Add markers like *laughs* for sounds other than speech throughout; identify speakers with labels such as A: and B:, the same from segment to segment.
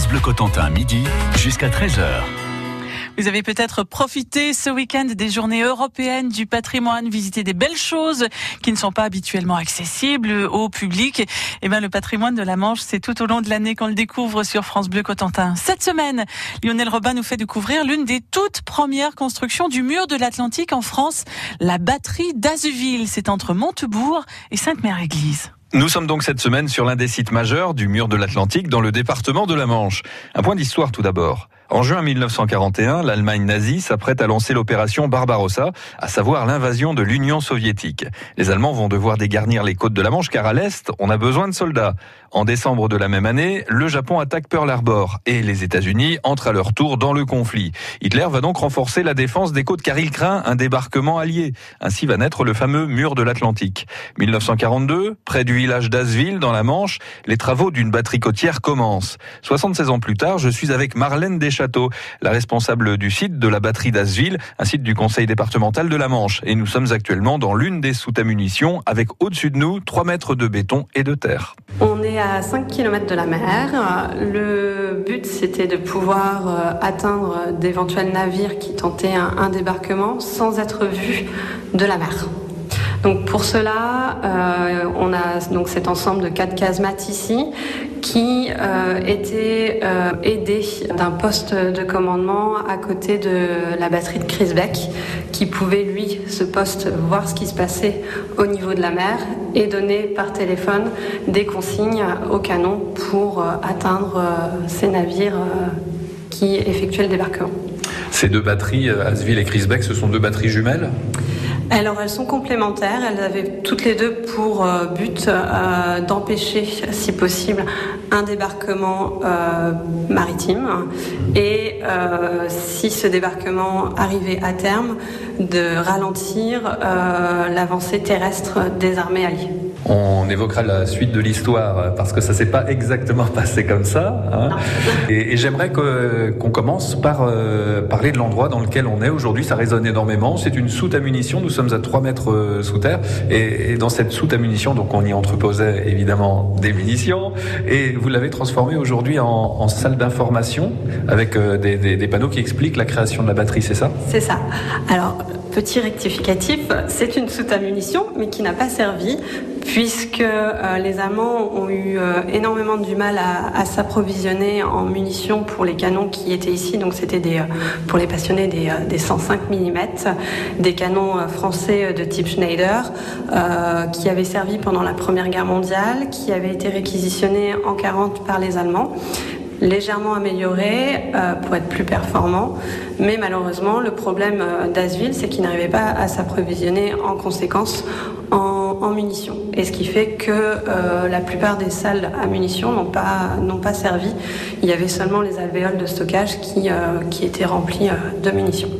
A: France Bleu Cotentin, midi jusqu'à 13h.
B: Vous avez peut-être profité ce week-end des journées européennes du patrimoine, visité des belles choses qui ne sont pas habituellement accessibles au public. Eh bien, le patrimoine de la Manche, c'est tout au long de l'année qu'on le découvre sur France Bleu Cotentin. Cette semaine, Lionel Robin nous fait découvrir l'une des toutes premières constructions du mur de l'Atlantique en France, la batterie d'Azuville. C'est entre Montebourg et Sainte-Mère-Église.
C: Nous sommes donc cette semaine sur l'un des sites majeurs du mur de l'Atlantique dans le département de la Manche. Un point d'histoire tout d'abord. En juin 1941, l'Allemagne nazie s'apprête à lancer l'opération Barbarossa, à savoir l'invasion de l'Union soviétique. Les Allemands vont devoir dégarnir les côtes de la Manche car à l'Est, on a besoin de soldats. En décembre de la même année, le Japon attaque Pearl Harbor et les États-Unis entrent à leur tour dans le conflit. Hitler va donc renforcer la défense des côtes car il craint un débarquement allié. Ainsi va naître le fameux mur de l'Atlantique. 1942, près du village d'Asville dans la Manche, les travaux d'une batterie côtière commencent. 76 ans plus tard, je suis avec Marlène Deschamps La responsable du site de la batterie d'Asville, un site du conseil départemental de la Manche. Et nous sommes actuellement dans l'une des soutes à munitions avec au-dessus de nous 3 mètres de béton et de terre.
D: On est à 5 km de la mer. Le but, c'était de pouvoir euh, atteindre d'éventuels navires qui tentaient un, débarquement sans être vus de la mer. Donc pour cela, euh, on a donc cet ensemble de quatre casemates ici qui euh, était euh, aidé d'un poste de commandement à côté de la batterie de Crisbeck qui pouvait lui, ce poste, voir ce qui se passait au niveau de la mer et donner par téléphone des consignes au canon pour atteindre ces navires qui effectuaient le débarquement.
C: Ces deux batteries, Asville et Crisbeck, ce sont deux batteries jumelles?
D: Alors elles sont complémentaires, elles avaient toutes les deux pour euh, but euh, d'empêcher, si possible, un débarquement euh, maritime et si ce débarquement arrivait à terme, de ralentir l'avancée terrestre des armées alliées.
C: On évoquera la suite de l'histoire parce que ça s'est pas exactement *laughs* passé comme ça. Hein. Et, j'aimerais qu'on commence par parler de l'endroit dans lequel on est aujourd'hui. Ça résonne énormément. C'est une soute à munitions. Nous sommes à 3 mètres euh, sous terre. Et, dans cette soute à munitions, donc on y entreposait évidemment des munitions. Et vous l'avez transformé aujourd'hui en, salle d'information avec euh, des, des panneaux qui expliquent la création de la batterie, c'est ça?
D: C'est ça. Alors, petit rectificatif, c'est une soute à munitions, mais qui n'a pas servi puisque euh, les Allemands ont eu euh, énormément du mal à, s'approvisionner en munitions pour les canons qui étaient ici. Donc c'était euh, pour les passionnés des, des 105 mm, des canons français de type Schneider, qui avaient servi pendant la Première Guerre mondiale, qui avaient été réquisitionnés en 40 par les Allemands légèrement améliorés pour être plus performants. Mais malheureusement, le problème d'Asville, c'est qu'il n'arrivait pas à s'approvisionner en conséquence en en, munitions. Et ce qui fait que euh, la plupart des salles à munitions n'ont pas, servi. Il y avait seulement les alvéoles de stockage qui, euh, qui étaient remplis euh, de munitions.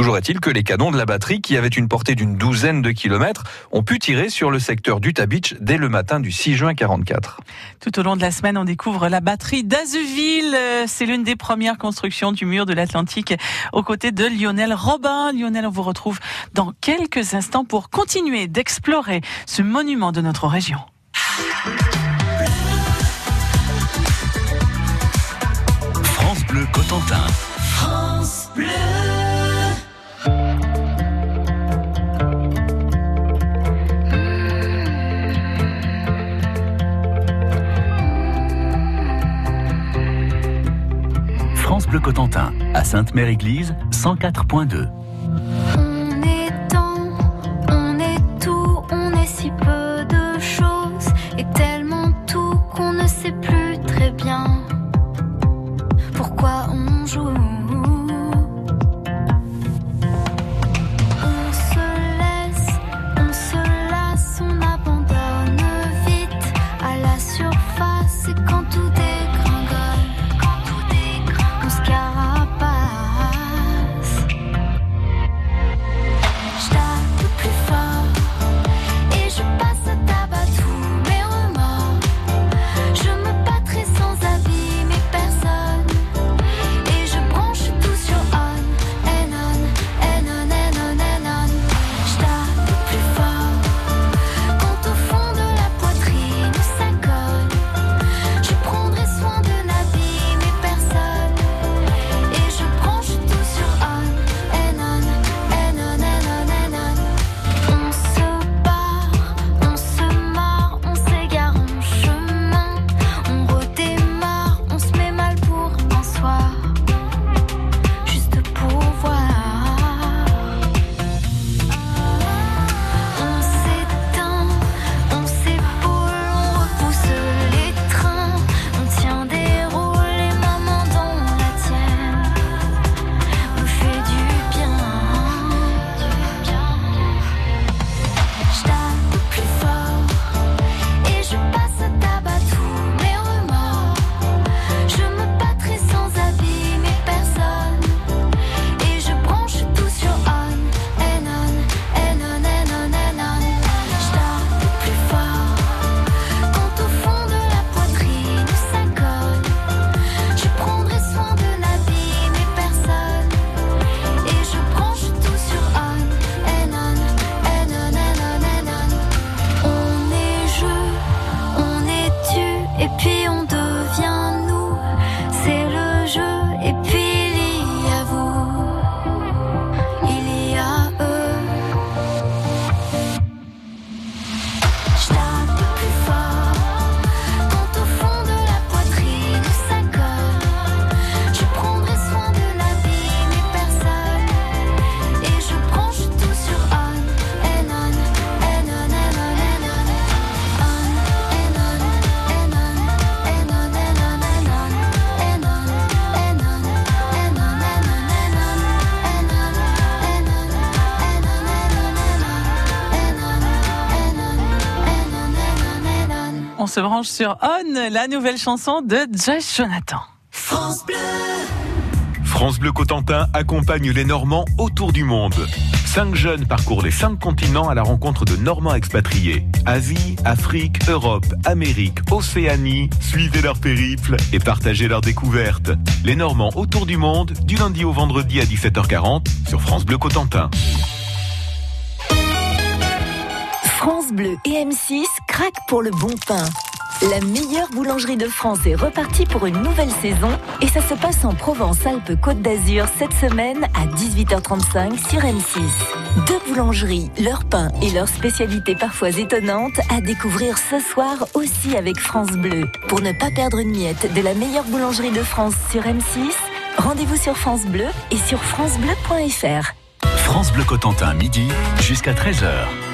C: Toujours est-il que les canons de la batterie, qui avaient une portée d'une douzaine de kilomètres, ont pu tirer sur le secteur d'Utah Beach dès le matin du 6 juin 44.
B: Tout au long de la semaine, on découvre la batterie d'Azuville. C'est l'une des premières constructions du mur de l'Atlantique aux côtés de Lionel Robin. Lionel, on vous retrouve dans quelques instants pour continuer d'explorer ce monument de notre région.
A: France Bleu Cotentin.
B: France Bleu.
A: Cotentin, à Sainte-Mère-Église, 104.2.
B: se branche sur On, la nouvelle chanson de Joyce Jonathan. France Bleu.
E: France Bleu Cotentin accompagne les Normands autour du monde. Cinq jeunes parcourent les cinq continents à la rencontre de Normands expatriés. Asie, Afrique, Europe, Amérique, Océanie. Suivez leur périple et partagez leurs découvertes. Les Normands autour du monde, du lundi au vendredi à 17h40 sur France Bleu Cotentin.
F: France Bleu et M6 craquent pour le bon pain. La meilleure boulangerie de France est repartie pour une nouvelle saison et ça se passe en Provence-Alpes-Côte d'Azur cette semaine à 18h35 sur M6. Deux boulangeries, leur pain et leurs spécialités parfois étonnantes à découvrir ce soir aussi avec France Bleu. Pour ne pas perdre une miette de la meilleure boulangerie de France sur M6, rendez-vous sur France Bleu et sur francebleu.fr.
A: France Bleu Cotentin, midi jusqu'à 13h.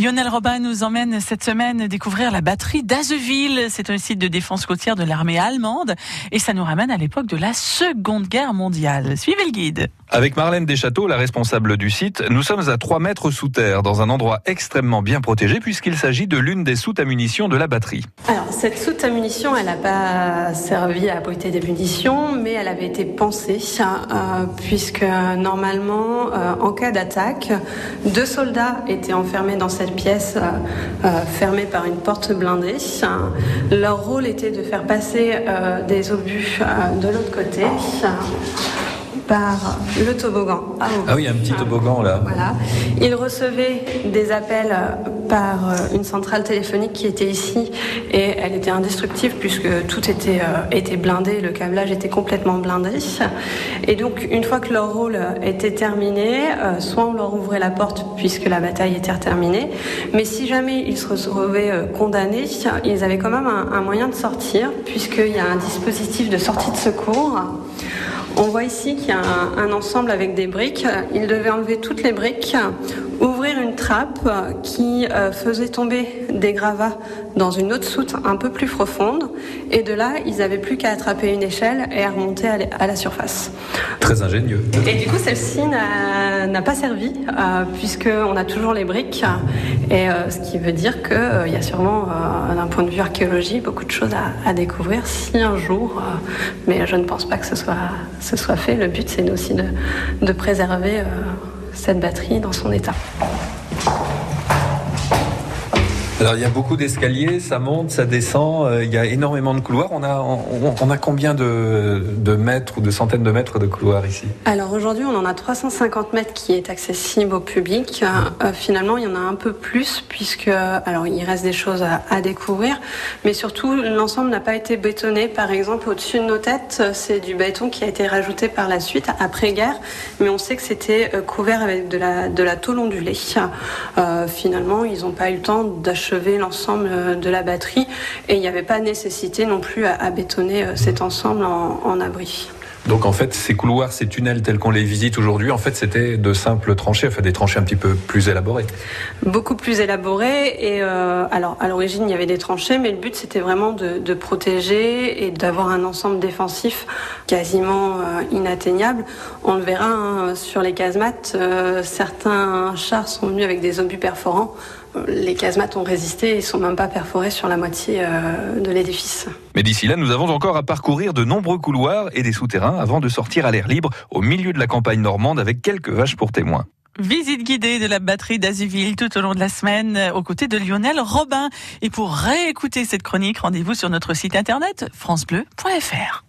B: Lionel Robin nous emmène cette semaine découvrir la batterie d'Azeville. C'est un site de défense côtière de l'armée allemande et ça nous ramène à l'époque de la Seconde Guerre mondiale. Suivez le guide.
C: Avec Marlène Deschâteaux, la responsable du site, nous sommes à 3 mètres sous terre, dans un endroit extrêmement bien protégé puisqu'il s'agit de l'une des soutes à munitions de la batterie.
D: Alors, cette soute à munitions, elle n'a pas servi à abriter des munitions, mais elle avait été pensée, euh, puisque normalement, euh, en cas d'attaque, deux soldats étaient enfermés dans cette pièce euh, fermée par une porte blindée. Leur rôle était de faire passer des obus de l'autre côté par le toboggan.
C: Ah, ah oui, un petit toboggan là.
D: Voilà. Il recevait des appels par euh, une centrale téléphonique qui était ici et elle était indestructible puisque tout était, euh, était blindé, le câblage était complètement blindé. Et donc une fois que leur rôle était terminé, euh, soit on leur ouvrait la porte puisque la bataille était terminée, mais si jamais ils se retrouvaient condamnés, ils avaient quand même un, un moyen de sortir puisqu'il y a un dispositif de sortie de secours. On voit ici qu'il y a un, ensemble avec des briques. Il devait enlever toutes les briques, ouvrir une trappe qui euh, faisait tomber des gravats dans une autre soute un peu plus profonde. Et de là, ils n'avaient plus qu'à attraper une échelle et à remonter à la surface.
C: Très ingénieux.
D: Et du coup, celle-ci n'a pas servi, euh, puisqu'on a toujours les briques. Et euh, ce qui veut dire qu'il y a sûrement, d'un point de vue archéologie, beaucoup de choses à, à découvrir si un jour, mais je ne pense pas que ce soit ce soit fait. Le but, c'est aussi de, préserver euh, cette batterie dans son état.
C: Alors il y a beaucoup d'escaliers, ça monte, ça descend, euh, il y a énormément de couloirs. On a, on, a combien de, de, mètres ou de centaines de mètres de couloirs ici?
D: Alors aujourd'hui on en a 350 mètres qui est accessible au public. Euh, finalement il y en a un peu plus puisque alors il reste des choses à, découvrir, mais surtout l'ensemble n'a pas été bétonné. Par exemple au-dessus de nos têtes c'est du béton qui a été rajouté par la suite après guerre, mais on sait que c'était euh, couvert avec de la, de la tôle ondulée. finalement ils n'ont pas eu le temps d'acheter l'ensemble euh, de la batterie et il n'y avait pas nécessité non plus à, bétonner euh, cet ensemble en, abri.
C: Donc en fait, ces couloirs, ces tunnels tels qu'on les visite aujourd'hui, en fait, c'était de simples tranchées, enfin des tranchées un petit peu plus élaborées.
D: Beaucoup plus élaborées. Et euh, alors, à l'origine, il y avait des tranchées, mais le but, c'était vraiment de, protéger et d'avoir un ensemble défensif quasiment inatteignable. On le verra hein, sur les casemates. certains chars sont venus avec des obus perforants les casemates ont résisté et sont même pas perforés sur la moitié euh, de l'édifice.
C: Mais d'ici là, nous avons encore à parcourir de nombreux couloirs et des souterrains avant de sortir à l'air libre au milieu de la campagne normande avec quelques vaches pour témoins.
B: Visite guidée de la batterie d'Azuville tout au long de la semaine euh, aux côtés de Lionel Robin. Et pour réécouter cette chronique, rendez-vous sur notre site internet francebleu.fr.